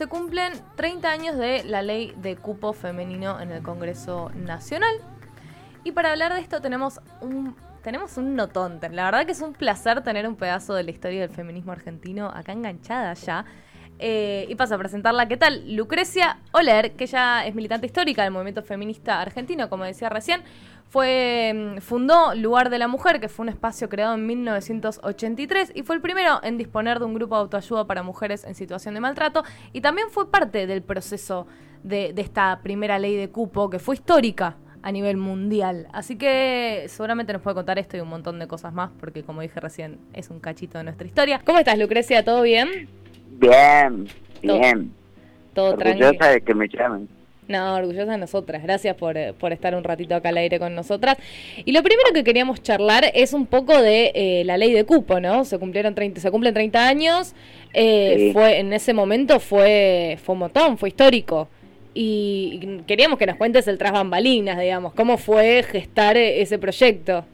se cumplen 30 años de la ley de cupo femenino en el Congreso Nacional. Y para hablar de esto tenemos un, tenemos un notón. La verdad que es un placer tener un pedazo de la historia del feminismo argentino acá enganchada ya. Eh, y paso a presentarla. ¿Qué tal? Lucrecia Oler, que ella es militante histórica del movimiento feminista argentino, como decía recién. Fue, mm, fundó Lugar de la Mujer, que fue un espacio creado en 1983 y fue el primero en disponer de un grupo de autoayuda para mujeres en situación de maltrato y también fue parte del proceso de, de esta primera ley de cupo que fue histórica a nivel mundial. Así que seguramente nos puede contar esto y un montón de cosas más, porque como dije recién, es un cachito de nuestra historia. ¿Cómo estás, Lucrecia? ¿Todo bien? Bien, bien. Todo, todo Orgullosa de que me llamen. No, orgullosa de nosotras. Gracias por, eh, por, estar un ratito acá al aire con nosotras. Y lo primero que queríamos charlar es un poco de eh, la ley de cupo, ¿no? Se cumplieron 30, se cumplen 30 años. Eh, sí. Fue en ese momento fue fue un montón, fue histórico. Y queríamos que nos cuentes el tras bambalinas, digamos, cómo fue gestar ese proyecto.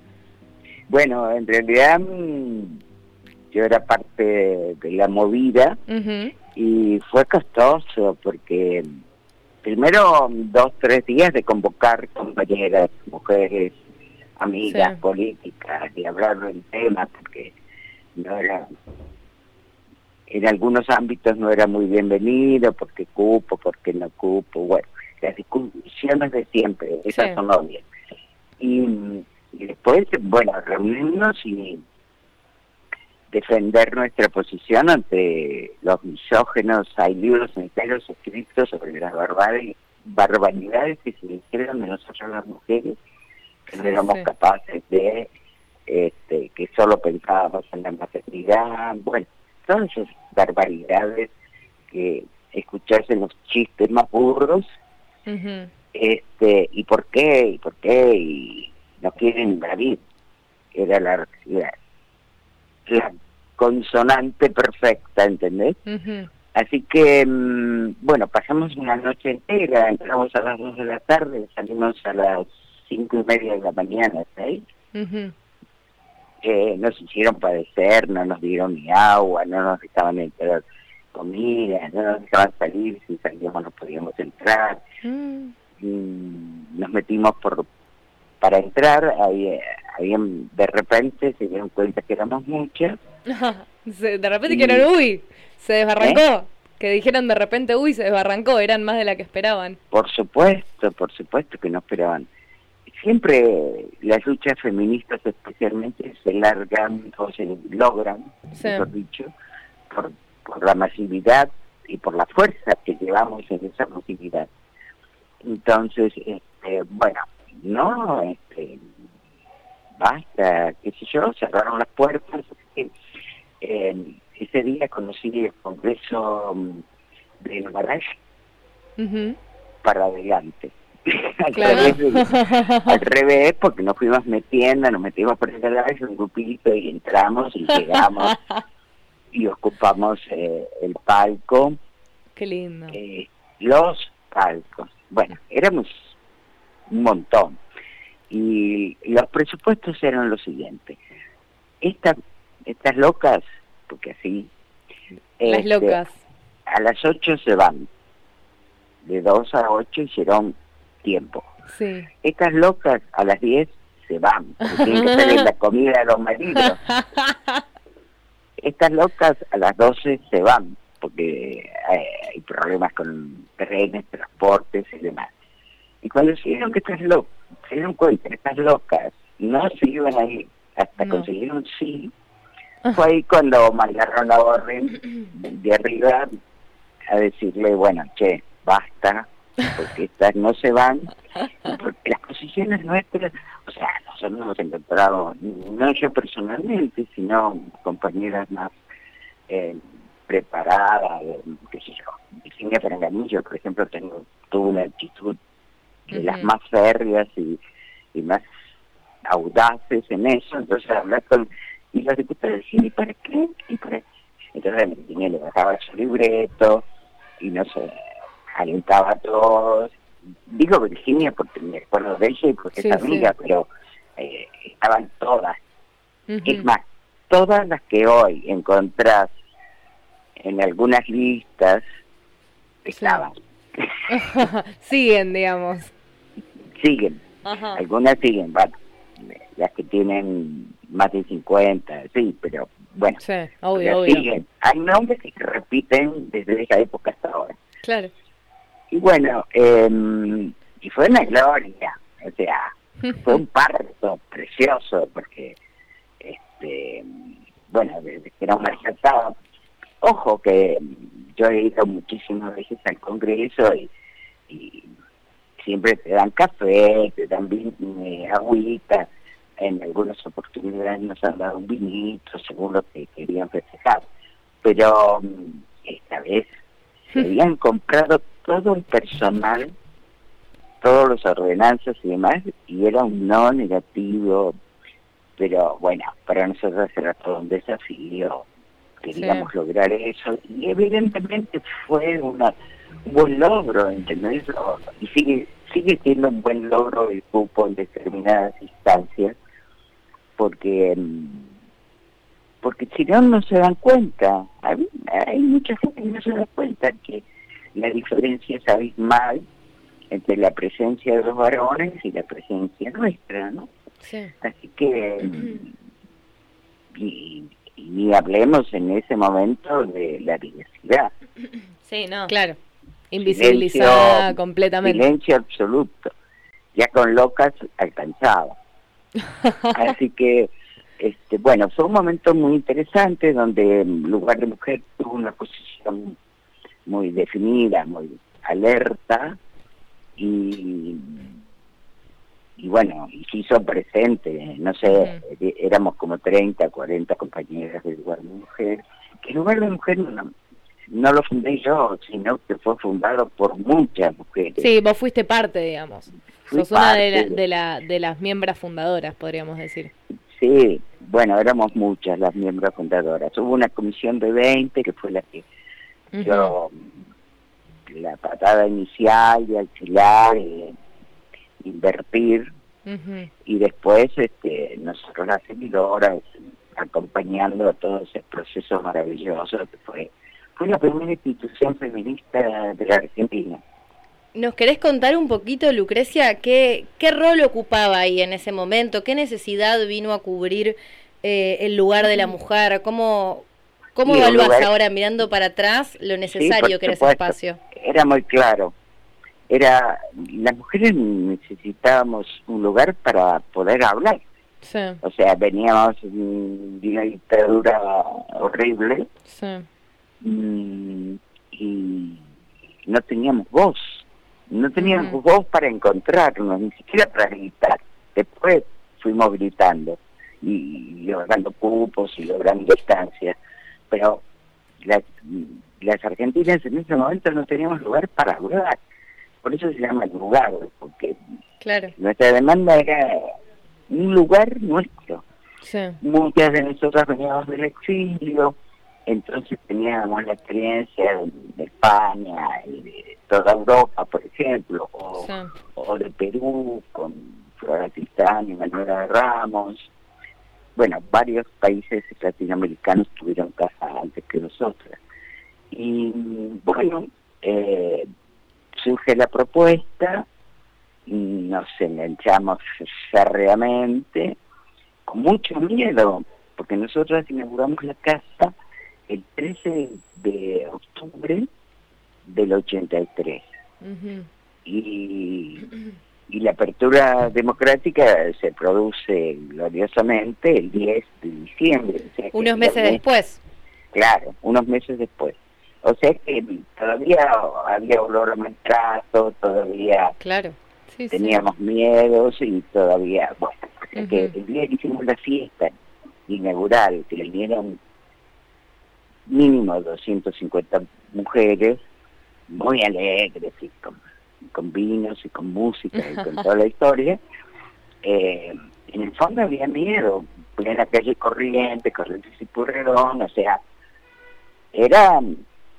Bueno, en realidad mm, yo era parte de la movida uh -huh. y fue costoso porque primero dos, tres días de convocar compañeras, mujeres, amigas sí. políticas y hablar del tema, porque no era, en algunos ámbitos no era muy bienvenido, porque cupo, porque no cupo, bueno, las discusiones de siempre, esas sí. son obvias. Y, y después, bueno, reunirnos y defender nuestra posición ante los misógenos. Hay libros enteros escritos sobre las barbaridades que se hicieron de nosotros las mujeres, que no éramos sí. capaces de, este, que solo pensábamos en la maternidad. Bueno, todas esas barbaridades que escucharse los chistes más burros. Uh -huh. este ¿Y por qué? ¿Y por qué? Y no quieren invadir. Era la, la la consonante perfecta, ¿entendés? Uh -huh. Así que, mmm, bueno, pasamos una noche entera, entramos a las dos de la tarde, salimos a las cinco y media de la mañana. Uh -huh. eh, nos hicieron padecer, no nos dieron ni agua, no nos dejaban entrar comida, no nos dejaban salir, si salíamos no podíamos entrar. Uh -huh. nos metimos por para entrar, ahí, habían, de repente se dieron cuenta que éramos muchas. de repente y... uy, se desbarrancó. ¿Eh? Que dijeron de repente, uy, se desbarrancó, eran más de la que esperaban. Por supuesto, por supuesto que no esperaban. Siempre las luchas feministas especialmente se largan o se logran, sí. mejor dicho, por, por la masividad y por la fuerza que llevamos en esa masividad. Entonces, este, bueno, no, este, basta, qué sé yo, cerraron las puertas. Eh, ese día conocí el Congreso mm, de Numarach uh -huh. para adelante. al, claro. revés, al, revés, porque nos fuimos metiendo, nos metimos por ese lado, un grupito y entramos y llegamos y ocupamos eh, el palco. Qué lindo. Eh, los palcos. Bueno, éramos un montón. Y los presupuestos eran los siguientes. Estas, estas locas, porque así... Las este, locas. A las 8 se van. De 2 a 8 hicieron tiempo. Sí. Estas locas a las 10 se van, porque tienen que tener la comida de los maridos. Estas locas a las 12 se van, porque hay, hay problemas con trenes, transportes y demás. Y cuando se dieron que estas locas, se dieron cuenta que estas locas no se iban a ir hasta no. conseguir un sí, fue ahí cuando mandaron a Borren de arriba a decirle, bueno, che, basta, porque estas no se van, porque las posiciones nuestras, o sea, nosotros hemos encontrado, no yo personalmente, sino compañeras más eh, preparadas, qué sé yo, Virginia Peranganillo, por ejemplo, tengo, tuvo una actitud de las más férreas y, y, más audaces en eso, entonces hablar con y los diputados decían, ¿y para qué? ¿Y para Entonces Virginia le bajaba su libreto y no sé, alentaba a todos. Digo Virginia porque me acuerdo de ella y porque sí, es amiga, sí. pero eh, estaban todas. Uh -huh. Es más, todas las que hoy encontrás en algunas listas estaban. siguen, digamos. Siguen. Algunas siguen, bueno, las que tienen más de 50, sí, pero bueno, sí, obvio, obvio. siguen. Hay nombres que se repiten desde esa época hasta ahora. Claro. Y bueno, eh, y fue una gloria, o sea, fue un parto precioso, porque, este bueno, desde que era una ojo que yo he ido muchísimas veces al Congreso y, siempre te dan café, te dan eh, agüita, en algunas oportunidades nos han dado un vinito según lo que querían festejar, pero mm, esta vez se habían comprado todo el personal, todos los ordenanzas y demás, y era un no negativo, pero bueno, para nosotros era todo un desafío, queríamos lograr eso, y evidentemente fue una, un buen logro, ¿entendés? Y sigue, sigue siendo un buen logro el cupo en determinadas instancias, porque porque si no, no se dan cuenta. Hay, hay mucha gente que no se da cuenta que la diferencia es abismal entre la presencia de los varones y la presencia nuestra, ¿no? Así que, y, y, hablemos en ese momento de la diversidad. Sí, no, claro. Invisibilizada completamente. Silencio absoluto. Ya con locas alcanzaba. Así que, este, bueno, fue un momento muy interesante donde lugar de mujer tuvo una posición muy definida, muy alerta y y bueno, y se hizo presente, no sé, eh, éramos como 30, 40 compañeras del lugar de mujer, que el lugar de mujer no, no lo fundé yo, sino que fue fundado por muchas mujeres. Sí, vos fuiste parte, digamos. Sos una de, de, la, de las miembros fundadoras, podríamos decir. Sí, bueno, éramos muchas las miembros fundadoras. Hubo una comisión de 20 que fue la que yo, la patada inicial de alquilar, y invertir, y después este, nosotros las seguidoras acompañando todo ese proceso maravilloso que fue, fue la primera institución feminista de la Argentina. ¿Nos querés contar un poquito, Lucrecia, qué, qué rol ocupaba ahí en ese momento? ¿Qué necesidad vino a cubrir eh, el lugar de la mujer? ¿Cómo, cómo evaluás ahora, mirando para atrás, lo necesario que era ese espacio? Era muy claro. Era, las mujeres necesitábamos un lugar para poder hablar. O sea, veníamos de una dictadura horrible mm, y no teníamos voz no teníamos voz para encontrarnos, ni siquiera para gritar. Después fuimos gritando y, logrando cupos y logrando distancias, pero las, las argentinas en ese momento no teníamos lugar para hablar. Por eso se llama lugar, porque nuestra demanda era un lugar nuestro. Muchas de nosotras veníamos del exilio, entonces teníamos la experiencia de, España y de toda Europa, por ejemplo, o, de Perú con Flora Tristán y Manuela Ramos. Bueno, varios países latinoamericanos tuvieron casa antes que nosotras. Y bueno, eh, surge la propuesta, nos enganchamos férreamente, con mucho miedo, porque nosotros inauguramos la casa el 13 de octubre del 83. y, y la apertura democrática se produce gloriosamente el 10 de diciembre. unos meses después. Claro, unos meses después. O sea que todavía había olor a maltrato, todavía claro. teníamos miedos y todavía, bueno, que el día que hicimos la fiesta inaugural, que vinieron mínimo 250 mujeres, muy alegres y con, vinos y con música y con toda la historia. Eh, en el fondo había miedo, en la calle Corriente, Corrientes y Purredón, o sea, era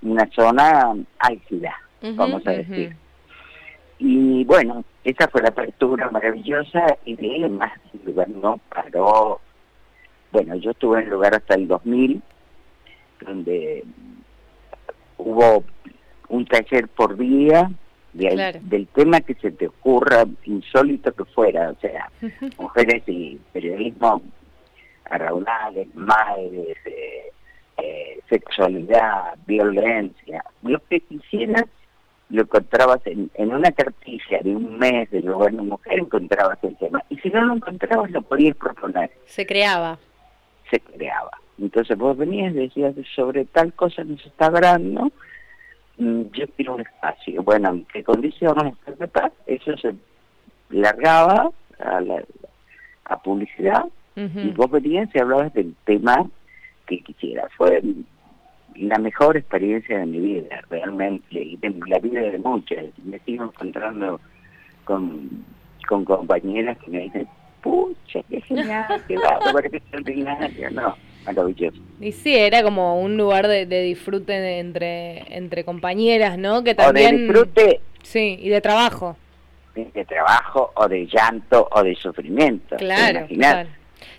una zona álgida, vamos a decir. Y bueno, esa fue la apertura maravillosa y de él más el lugar no paró. Bueno, yo estuve en el lugar hasta el 2000, donde hubo un taller por día del tema que se te ocurra, insólito que fuera, o sea, mujeres y periodismo, arraunales, madres, eh, eh, sexualidad, violencia, lo que quisieras lo encontrabas en, en una cartilla de un mes de lugar de mujer, encontrabas el tema. Y si no lo encontrabas, lo podías proponer. Se creaba. Se creaba. Entonces vos venías y decías, sobre tal cosa nos está hablando, mm, yo quiero un espacio. Bueno, ¿qué condiciones? Eso se largaba a, la, a publicidad y vos venías y hablabas del tema que quisieras. Fue la mejor experiencia de mi vida, realmente, y de la vida de muchas. Me sigo encontrando con, con compañeras que me dicen, pucha, qué genial, qué bárbaro, qué extraordinario. No, Y sí, era como un lugar de, de disfrute entre, entre compañeras, ¿no? Que también... O de disfrute. Sí, y de trabajo. De, trabajo, o de llanto, o de sufrimiento. Claro, claro.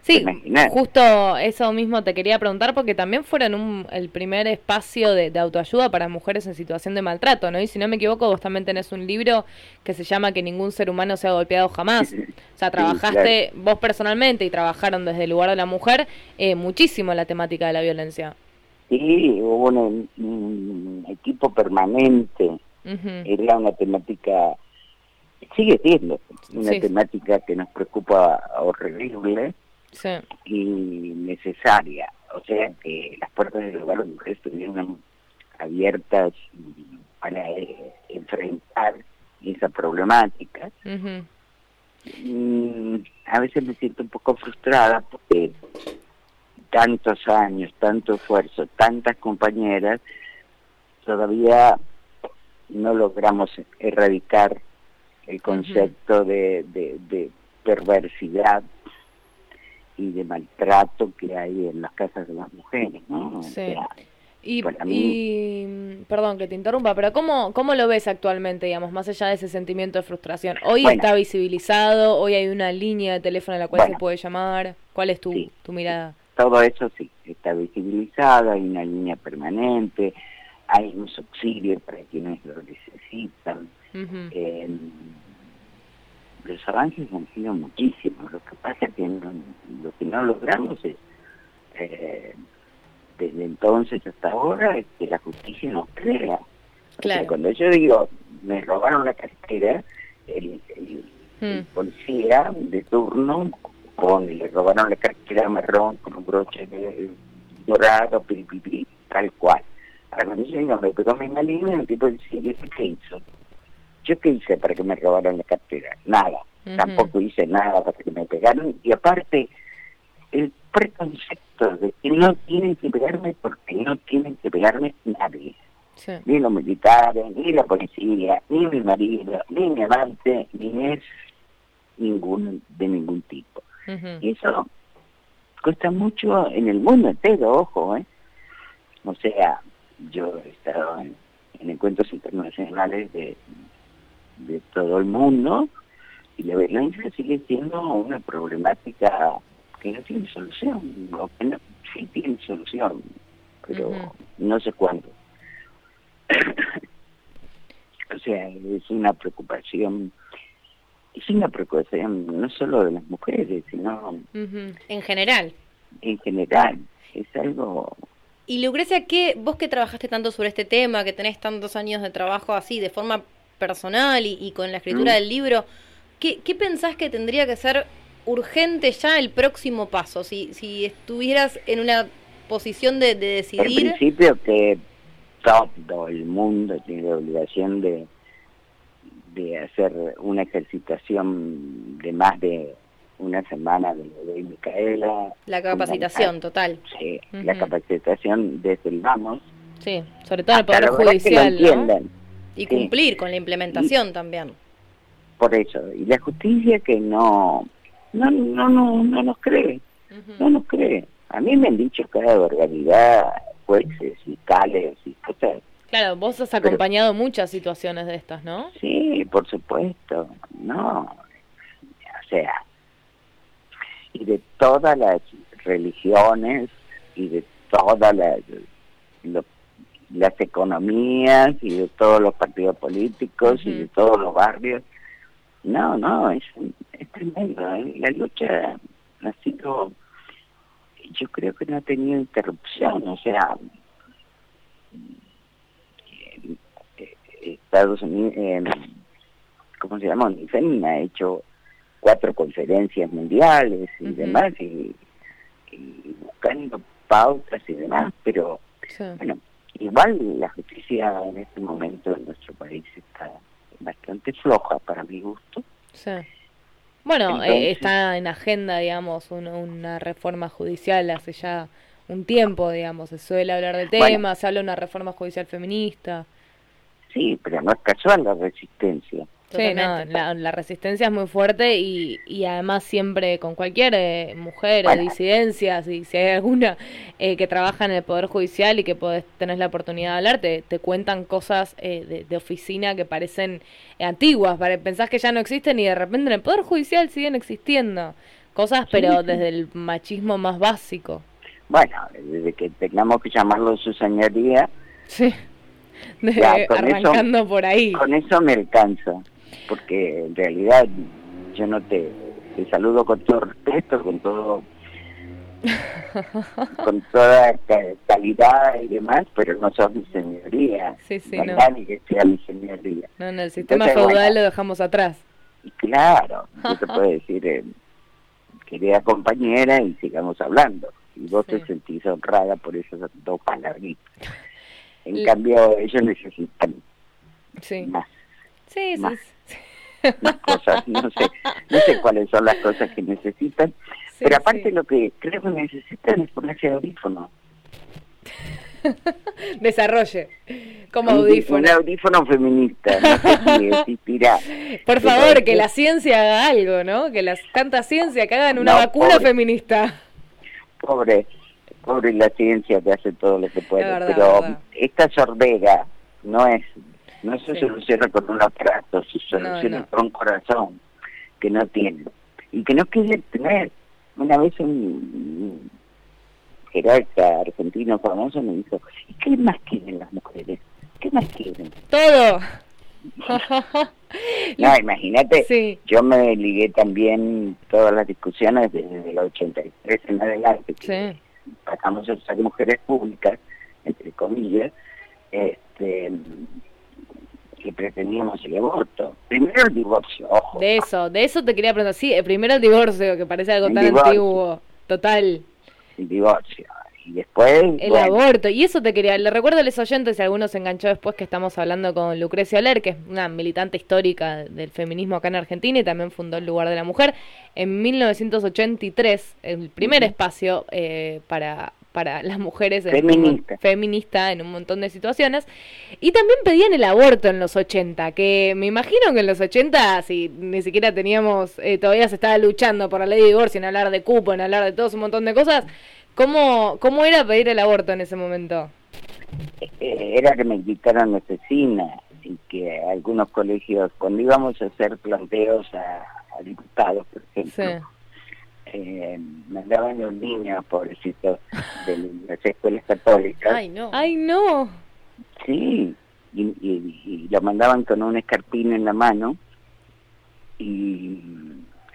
Sí, justo eso mismo te quería preguntar porque también fueron un, el primer espacio de, autoayuda para mujeres en situación de maltrato, ¿no? Y si no me equivoco, vos también tenés un libro que se llama Que ningún ser humano se ha golpeado jamás. O sea, trabajaste vos personalmente y trabajaron desde el lugar de la mujer eh, muchísimo la temática de la violencia. Sí, hubo un, equipo permanente. Era una temática, sigue siendo una temática que nos preocupa horrible y necesaria. O sea que las puertas del hogar de mujeres estuvieron abiertas para eh, enfrentar esa problemática. a veces me siento un poco frustrada porque tantos años, tanto esfuerzo, tantas compañeras, todavía no logramos erradicar el concepto de, de perversidad y de maltrato que hay en las casas de las mujeres, ¿no? Sí. y, perdón que te interrumpa, pero ¿cómo, ¿cómo lo ves actualmente, digamos, más allá de ese sentimiento de frustración? Hoy está visibilizado, hoy hay una línea de teléfono a la cual se puede llamar. ¿Cuál es tu, tu mirada? Todo eso sí, está visibilizado, hay una línea permanente, hay un subsidio para quienes lo necesitan los avances han sido muchísimos. Lo que pasa es que lo que no logramos es, eh, desde entonces hasta ahora, es que la justicia nos crea. cuando yo digo, me robaron la cartera, el, hmm. policía de turno con le robaron la cartera marrón con un broche de, dorado, piripipi, tal cual. Ahora cuando yo digo, me pegó mi maligno, el tipo dice, ¿qué hizo? ¿Yo qué hice para que me robaran la cartera? Nada. Tampoco hice nada para que me pegaran. Y aparte, el preconcepto de que no tienen que pegarme porque no tienen que pegarme nadie. Ni los militares, ni la policía, ni mi marido, ni mi amante, ni es ningún, de ningún tipo. Y eso cuesta mucho en el mundo entero, ojo, ¿eh? O sea, yo he estado en encuentros internacionales de, de todo el mundo y la violencia sigue siendo una problemática que no tiene solución, o que no, sí tiene solución, pero no sé cuándo. o sea, es una preocupación, es una preocupación no solo de las mujeres, sino... En general. En general, es algo y Lucrecia, ¿qué, vos que trabajaste tanto sobre este tema, que tenés tantos años de trabajo así, de forma personal y, con la escritura mm. del libro, ¿qué, ¿qué, pensás que tendría que ser urgente ya el próximo paso? Si, si estuvieras en una posición de, decidir... En principio que todo el mundo tiene la obligación de, de hacer una ejercitación de más de una semana de, de Micaela. La capacitación total. Sí, la capacitación desde el vamos. Sí, sobre todo en el Poder Judicial, ¿no? Y cumplir con la implementación también. Por eso, y la justicia que no no no no, no nos cree, no nos cree. A mí me han dicho cada barbaridad, jueces, fiscales y cosas. Claro, vos has acompañado muchas situaciones de estas, ¿no? Sí, por supuesto, no. O sea, y de todas las religiones y de todas las las economías y de todos los partidos políticos y de todos los barrios. No, no, es, es tremendo. ¿eh? La lucha ha sido, yo creo que no ha tenido interrupción, o sea, Estados Unidos, eh, ¿cómo se llama? UNIFEM ha hecho cuatro conferencias mundiales y demás, y, buscando pautas y demás, pero bueno, igual la justicia en este momento en nuestro país está bastante floja para mi gusto. Sí. Bueno, eh, está en agenda, digamos, una, reforma judicial hace ya un tiempo, digamos, se suele hablar del tema, se habla de una reforma judicial feminista. Sí, pero no es casual la resistencia. Sí, no, la, resistencia es muy fuerte y, y además siempre con cualquier eh, mujer, bueno. disidencias, y si hay alguna eh, que trabaja en el Poder Judicial y que podés, tenés la oportunidad de hablar, te, cuentan cosas eh, de, oficina que parecen antiguas, pensás que ya no existen y de repente en el Poder Judicial siguen existiendo. Cosas, pero desde el machismo más básico. Bueno, desde que tengamos que llamarlo su señoría. Sí. arrancando por ahí. Con eso me alcanza porque en realidad yo no te, te saludo con todo respeto, con todo con toda calidad y demás, pero no sos mi señoría. Sí, sí, no. Ni que sea mi señoría. No, no, el sistema feudal lo dejamos atrás. Claro, yo te puedo decir, eh, querida compañera, y sigamos hablando. Y vos te sentís honrada por esos dos palabritas. En cambio, ellos necesitan sí. más. Sí, más, cosas, no sé, no sé cuáles son las cosas que necesitan, pero aparte lo que creo que necesitan es ponerse audífono. Desarrolle como audífono. Un, audífono feminista, no sé si existirá. Por favor, que la ciencia haga algo, ¿no? Que las tanta ciencia que hagan una vacuna feminista. Pobre, pobre la ciencia que hace todo lo que puede, pero esta sordera no es no se soluciona con un aparato, se soluciona con un corazón que no tiene y que no quiere tener. Una vez un jerarca argentino famoso me dijo, ¿y qué más quieren las mujeres? ¿Qué más quieren? Todo. no, imagínate, yo me ligué también todas las discusiones desde el 83 en adelante, que pasamos a ser mujeres públicas, entre comillas, este que pretendíamos el aborto. Primero el divorcio, ojo. De eso, de eso te quería preguntar. Sí, primero el divorcio, que parece algo tan antiguo. Total. El divorcio. Y después... El aborto. Y eso te quería... Le recuerdo a los oyentes, si alguno se enganchó después, que estamos hablando con Lucrecia Oler, que es una militante histórica del feminismo acá en Argentina y también fundó el Lugar de la Mujer. En 1983, el primer espacio eh, para para las mujeres feminista. feminista en un montón de situaciones. Y también pedían el aborto en los 80, que me imagino que en los 80, si ni siquiera teníamos, eh, todavía se estaba luchando por la ley de divorcio, en hablar de cupo, en hablar de todo un montón de cosas, ¿cómo, cómo era pedir el aborto en ese momento? Eh, era que me invitaron asesina y que algunos colegios, cuando íbamos a hacer planteos a, diputados, por ejemplo, eh, mandaban los niños, pobrecitos, de las escuelas católicas. ¡Ay, no! ¡Ay, no! Sí, y, y, lo mandaban con un escarpín en la mano y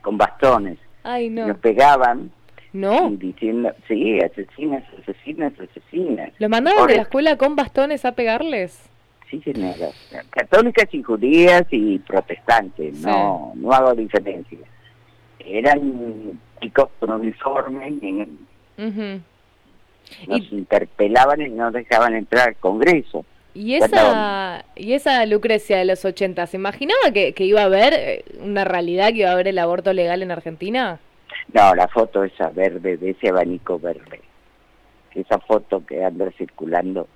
con bastones. ¡Ay, no! Nos pegaban. ¿No? Diciendo, sí, asesinas, asesinas, asesinas. ¿Lo mandaban de la escuela con bastones a pegarles? Sí, señora. Católicas y judías y protestantes, no, no hago diferencia. Eran chicos con uniforme nos interpelaban y no dejaban entrar al Congreso. ¿Y esa, y esa Lucrecia de los 80, ¿se imaginaba que, iba a haber eh, una realidad, que iba a haber el aborto legal en Argentina? No, la foto esa verde, de ese abanico verde. Esa foto que anda circulando,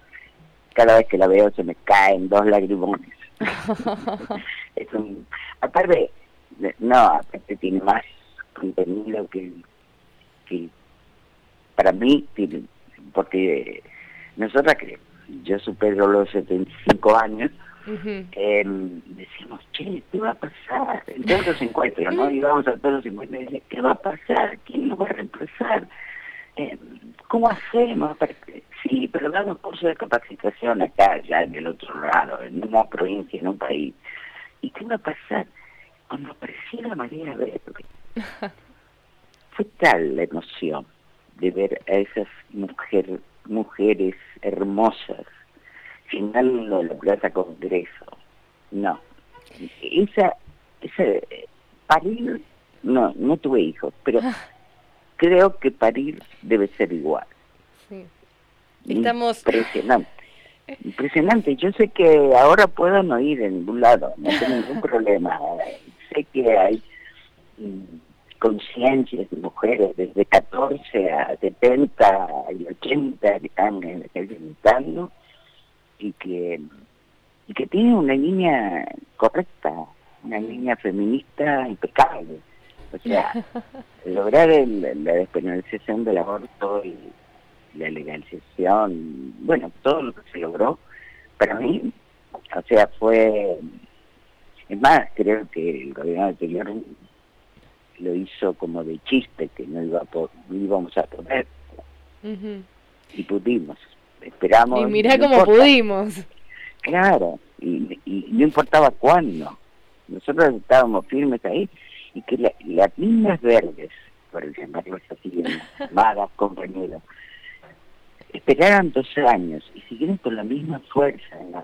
cada vez que la veo se me caen dos lagrimones. es un, aparte, no, aparte tiene más contenido que, que para mí tiene, porque nosotras que yo supero los 75 años, em, decimos, che, ¿qué va a pasar? En todos los encuentros, ¿no? Íbamos a todos los encuentros y decíamos, ¿qué va a pasar? ¿Quién nos va a reemplazar? Em, ¿Cómo hacemos? Sí, pero damos cursos de capacitación acá, ya en el otro lado, en una provincia, en un país. ¿Y qué va a pasar? Cuando apareció la María Verde, fue tal la emoción de ver a esas mujer, mujeres hermosas finando la Plaza Congreso. No, esa, esa, parir, no, no tuve hijos, pero creo que parir debe ser igual. Sí. Estamos... Impresionante. Impresionante. Yo sé que ahora puedo no ir en ningún lado, no tengo ningún problema. Sé que hay mm, conciencias de mujeres desde 14 a 70 y 80 que están en gritando y que, y que tienen una línea correcta, una línea feminista impecable. O sea, lograr la despenalización del aborto y la legalización, bueno, todo lo que se logró, para mí, o sea, fue, es más, creo que el gobierno anterior lo hizo como de chiste, que no, iba íbamos a poder, y pudimos, esperamos. Y mirá cómo pudimos. Claro, y, y no importaba cuándo, nosotros estábamos firmes ahí, y que las mismas verdes, por llamarlos así, amadas compañeros, esperaran dos años y siguieron con la misma fuerza en la,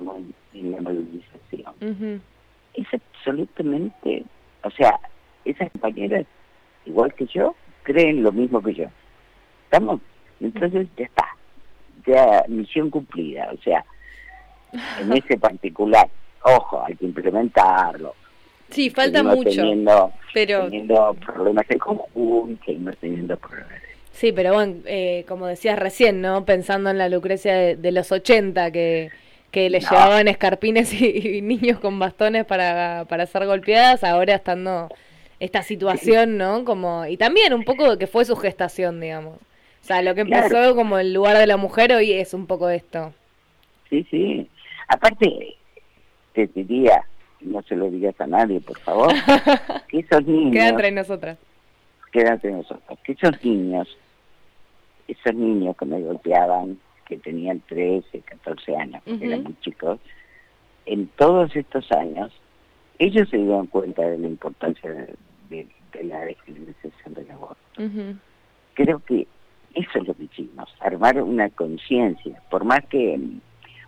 movilización. Es absolutamente, o sea, esas compañeras, igual que yo, creen lo mismo que yo. ¿Estamos? Entonces ya está, ya misión cumplida, o sea, en ese particular, ojo, hay que implementarlo. Sí, falta mucho. Teniendo, pero... teniendo problemas en conjunto, no teniendo problemas Sí, pero bueno, eh, como decías recién, ¿no? Pensando en la Lucrecia de, los 80, que, que le llevaban escarpines y, niños con bastones para, para ser golpeadas, ahora estando esta situación, ¿no? Como Y también un poco que fue su gestación, digamos. O sea, lo que empezó como el lugar de la mujer hoy es un poco esto. Sí, sí. Aparte, te diría, no se lo digas a nadie, por favor, que esos niños... Queda entre nosotras. Queda entre nosotras. Que esos niños esos niños que me golpeaban, que tenían 13, 14 años, eran muy chicos, en todos estos años, ellos se dieron cuenta de la importancia de, la descriminalización del aborto. Creo que eso es lo que hicimos, armar una conciencia, por más que,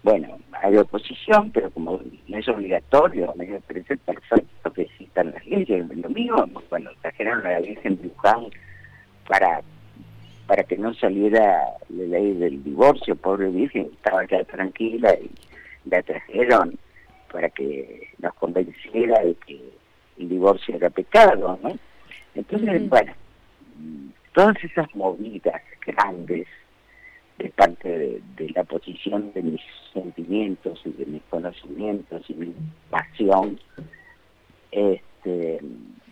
bueno, hay oposición, pero como no es obligatorio, me parece perfecto que existan las leyes. Lo mismo, bueno, trajeron a la Virgen de para para que no saliera la ley del divorcio, pobre Virgen, estaba ya tranquila y la trajeron para que nos convenciera de que el divorcio era pecado, ¿no? Entonces, bueno, todas esas movidas grandes de parte de, la posición de mis sentimientos y de mis conocimientos y mi pasión, este,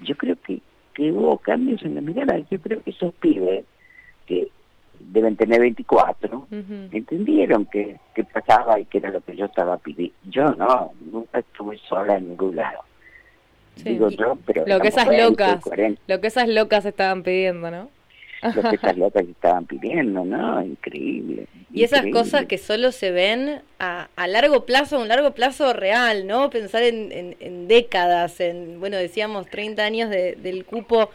yo creo que, que hubo cambios en la mirada. Yo creo que esos pibes que deben tener 24, entendieron que, pasaba y que era lo que yo estaba pidiendo. Yo no, nunca estuve sola en ningún lado. Digo yo, pero lo que esas locas, lo que esas locas estaban pidiendo, ¿no? Lo que esas locas estaban pidiendo, ¿no? Increíble. Y esas cosas que solo se ven a, a largo plazo, un largo plazo real, ¿no? Pensar en, en, décadas, en, bueno, decíamos 30 años de, del cupo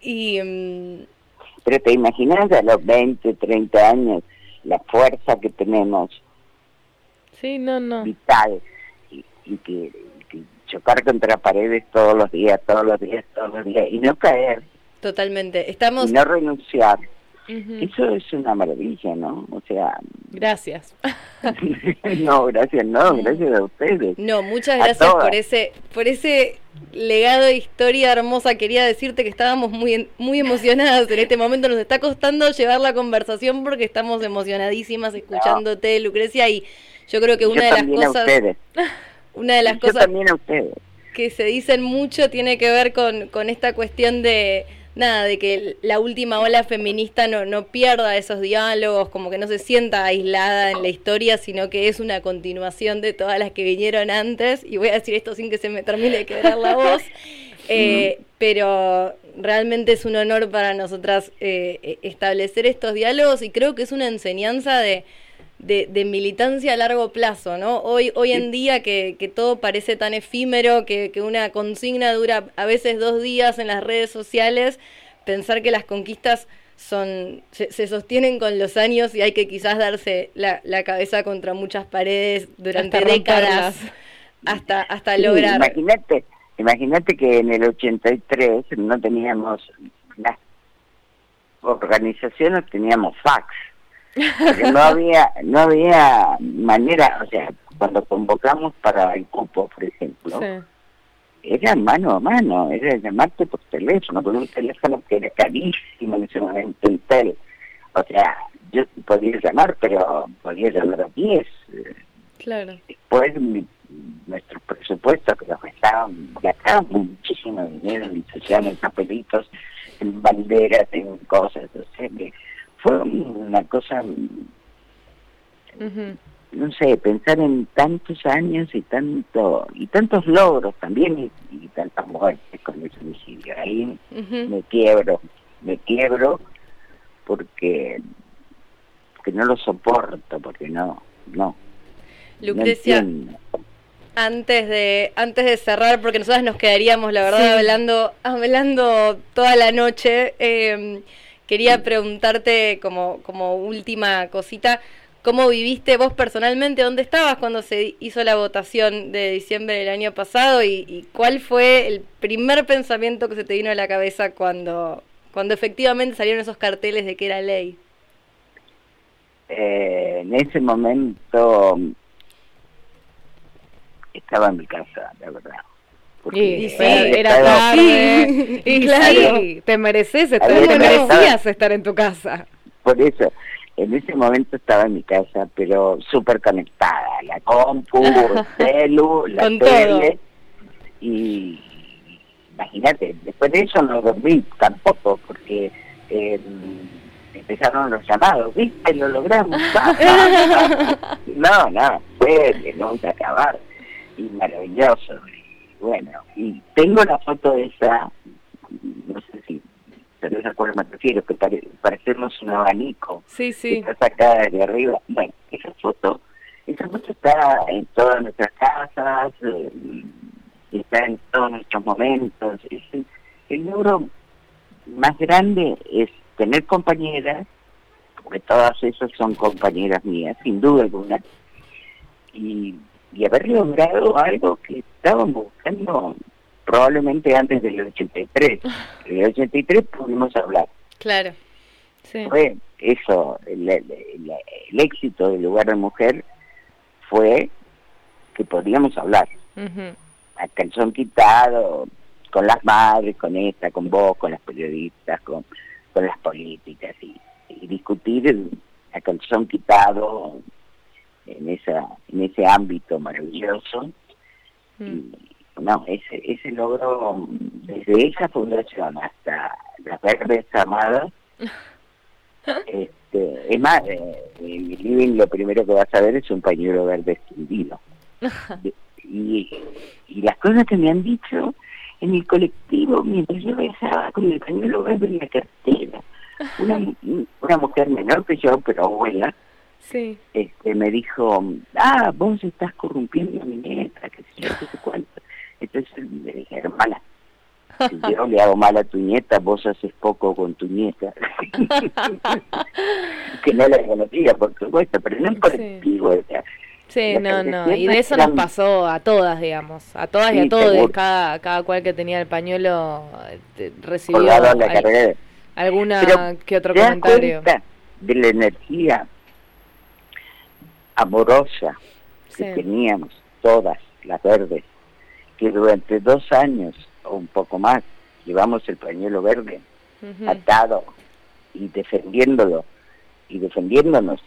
y... Pero te imaginas a los 20, 30 años la fuerza que tenemos. Sí, no, no. Vital. Y, que, chocar contra paredes todos los días, todos los días, todos los días. Y no caer. Totalmente. Estamos... Y no renunciar. Eso es una maravilla, ¿no? O sea... Gracias. no, gracias, no, gracias a ustedes. No, muchas gracias por ese, por ese legado de historia hermosa. Quería decirte que estábamos muy, muy emocionadas en este momento. Nos está costando llevar la conversación porque estamos emocionadísimas escuchándote, Lucrecia, y yo creo que una de las cosas... Una de las cosas... También a ustedes. Que se dicen mucho tiene que ver con, con esta cuestión de nada, de que la última ola feminista no, no pierda esos diálogos, como que no se sienta aislada en la historia, sino que es una continuación de todas las que vinieron antes. Y voy a decir esto sin que se me termine de quedar la voz. Eh, pero realmente es un honor para nosotras eh, establecer estos diálogos y creo que es una enseñanza de, de, militancia a largo plazo, ¿no? Hoy, hoy en día que, que todo parece tan efímero, que, que, una consigna dura a veces dos días en las redes sociales, pensar que las conquistas son se, sostienen con los años y hay que quizás darse la, la cabeza contra muchas paredes durante décadas hasta, hasta lograr. Imagínate, imagínate que en el 83 no teníamos las organizaciones, teníamos fax no había, no había manera, o sea, cuando convocamos para el cupo, por ejemplo, era mano a mano, era llamarte por teléfono, por un teléfono que era carísimo en ese momento, tel O sea, yo podía llamar, pero podía llamar a 10. Claro. Después, nuestros presupuestos que nos gastaban, gastaban muchísimo dinero en en papelitos, en banderas, en cosas, o sea, fue una cosa, no sé, pensar en tantos años y tanto y tantos logros también y, tantas muertes con el suicidio. Ahí me quiebro, me quiebro porque, porque no lo soporto, porque no, no. Lucrecia, antes de antes de cerrar, porque nosotras nos quedaríamos, la verdad, hablando hablando toda la noche. Eh, Quería preguntarte como, como última cosita, ¿cómo viviste vos personalmente? ¿Dónde estabas cuando se hizo la votación de diciembre del año pasado? ¿Y, cuál fue el primer pensamiento que se te vino a la cabeza cuando, cuando efectivamente salieron esos carteles de que era ley? Eh, en ese momento estaba en mi casa, la verdad y, sí, era tarde. Y, claro, te mereces estar, te merecías estar en tu casa. Por eso, en ese momento estaba en mi casa, pero súper conectada, la compu, el celu, la tele, y imagínate, después de eso no dormí tampoco, porque eh, empezaron los llamados, viste, lo logramos, no, no, fue de nunca acabar, y maravilloso, bueno, y tengo la foto de esa, no sé si esa cual me refiero, que parecemos un abanico. Sí, sí. Está sacada de arriba. Bueno, esa foto, esa foto está en todas nuestras casas, eh, está en todos nuestros momentos. Es el, logro más grande es tener compañeras, porque todas esas son compañeras mías, sin duda alguna, y y haber logrado algo que estábamos buscando probablemente antes del 83. En el 83 pudimos hablar. Claro. Sí. Fue eso, el, éxito del lugar de mujer fue que podíamos hablar. A calzón quitado, con las madres, con esta, con vos, con las periodistas, con, con las políticas y, y discutir a calzón quitado en esa en ese ámbito maravilloso mm. y no ese ese logro desde esa fundación hasta las verdes amadas este es más eh, en mi living lo primero que vas a ver es un pañuelo verde extendido y, y las cosas que me han dicho en el colectivo mientras yo besaba con el pañuelo verde en la cartera una, una mujer menor que yo pero abuela sí. este, me dijo, ah, vos estás corrompiendo a mi nieta, que sé yo, qué sé cuánto. Entonces le dije, hermana, si yo le hago mal a tu nieta, vos haces poco con tu nieta. que no la conocía, por supuesto, pero no es colectivo. Sí. Sí, no, no, y de eso nos pasó a todas, digamos, a todas y a todos, cada, cada cual que tenía el pañuelo este, recibió alguna que otro comentario. De la energía amorosa que teníamos todas las verdes, que durante dos años o un poco más llevamos el pañuelo verde atado y defendiéndolo y defendiéndonos.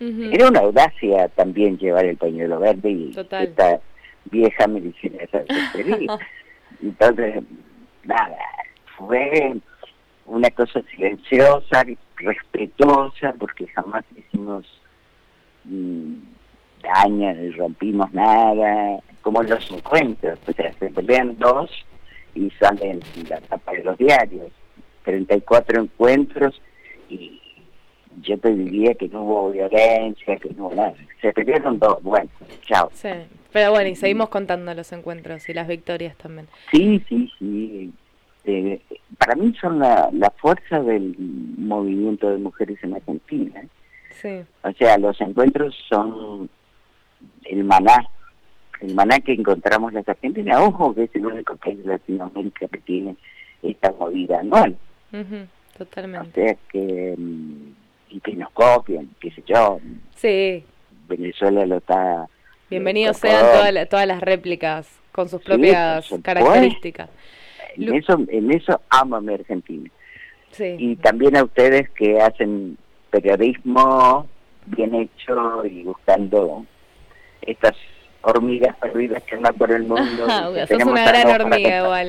Era una audacia también llevar el pañuelo verde y esta vieja medicina Entonces, nada, fue una cosa silenciosa, respetuosa, porque jamás hicimos dañan y rompimos nada, como los encuentros, o sea, se pelean dos y salen la tapa de los diarios, 34 encuentros y yo te diría que no hubo violencia, que no hubo nada. Se pelearon dos, bueno, chao. Sí, pero bueno, y seguimos contando los encuentros y las victorias también. Sí, sí, sí. Eh, para mí son la, la fuerza del movimiento de mujeres en Argentina. Sí. O sea, los encuentros son el maná, el maná que encontramos las Argentinas. Ojo que es el único país de Latinoamérica que tiene esta movida anual. Ujú, O Totalmente. sea que, mm, y que nos copian, qué sé yo. Sí, Venezuela lo está... bienvenidos sean todas, la- todas las réplicas con sus Sí, propias características. En Lu- eso, en eso amo a mi Argentina. Sí. Y también a ustedes que hacen periodismo bien hecho y buscando estas hormigas perdidas que andan por el mundo. Que sos una gran hormiga igual.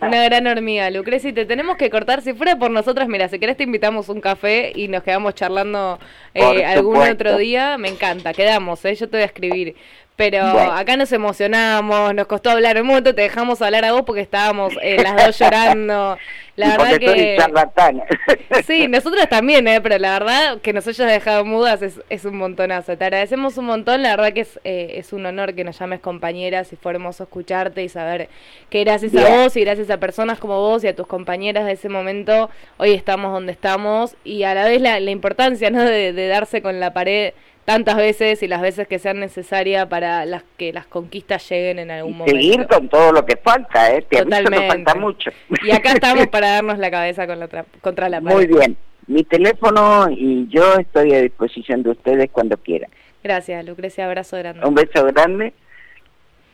Una gran hormiga, Lucreci. Te tenemos que cortar. Si fuera por nosotras, mira, si querés te invitamos un café y nos quedamos charlando eh, algún otro día. Me encanta, quedamos, ¿eh? yo te voy a escribir. Pero Bueno. acá nos emocionamos, nos costó hablar un momento, te dejamos hablar a vos porque estábamos eh, las dos llorando. La Y verdad que... charlatana. Sí, nosotras también, ¿eh? pero la verdad que nos hayas dejado mudas es, es un montonazo. Te agradecemos un montón, la verdad que es, eh, es un honor que nos llames compañeras y fue hermoso escucharte y saber que gracias a vos y gracias a personas como vos y a tus compañeras de ese momento, hoy estamos donde estamos y a la vez la, la importancia ¿no? de, de darse con la pared tantas veces y las veces que sean necesarias para las que las conquistas lleguen en algún Y momento. seguir con todo lo que falta, ¿eh? Te aviso, no Totalmente. falta mucho. Y acá estamos para darnos la cabeza con la otra- contra la pared. Muy bien. Mi teléfono y yo estoy a disposición de ustedes cuando quieran. Gracias, Lucrecia, abrazo grande. Un beso grande.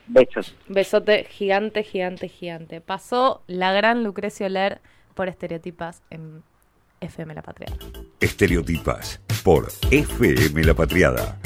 Besos. Besote gigante, gigante, gigante. Pasó la gran Lucrecia Oler por estereotipas en FM La Patria. Estereotipas por FM La Patriada.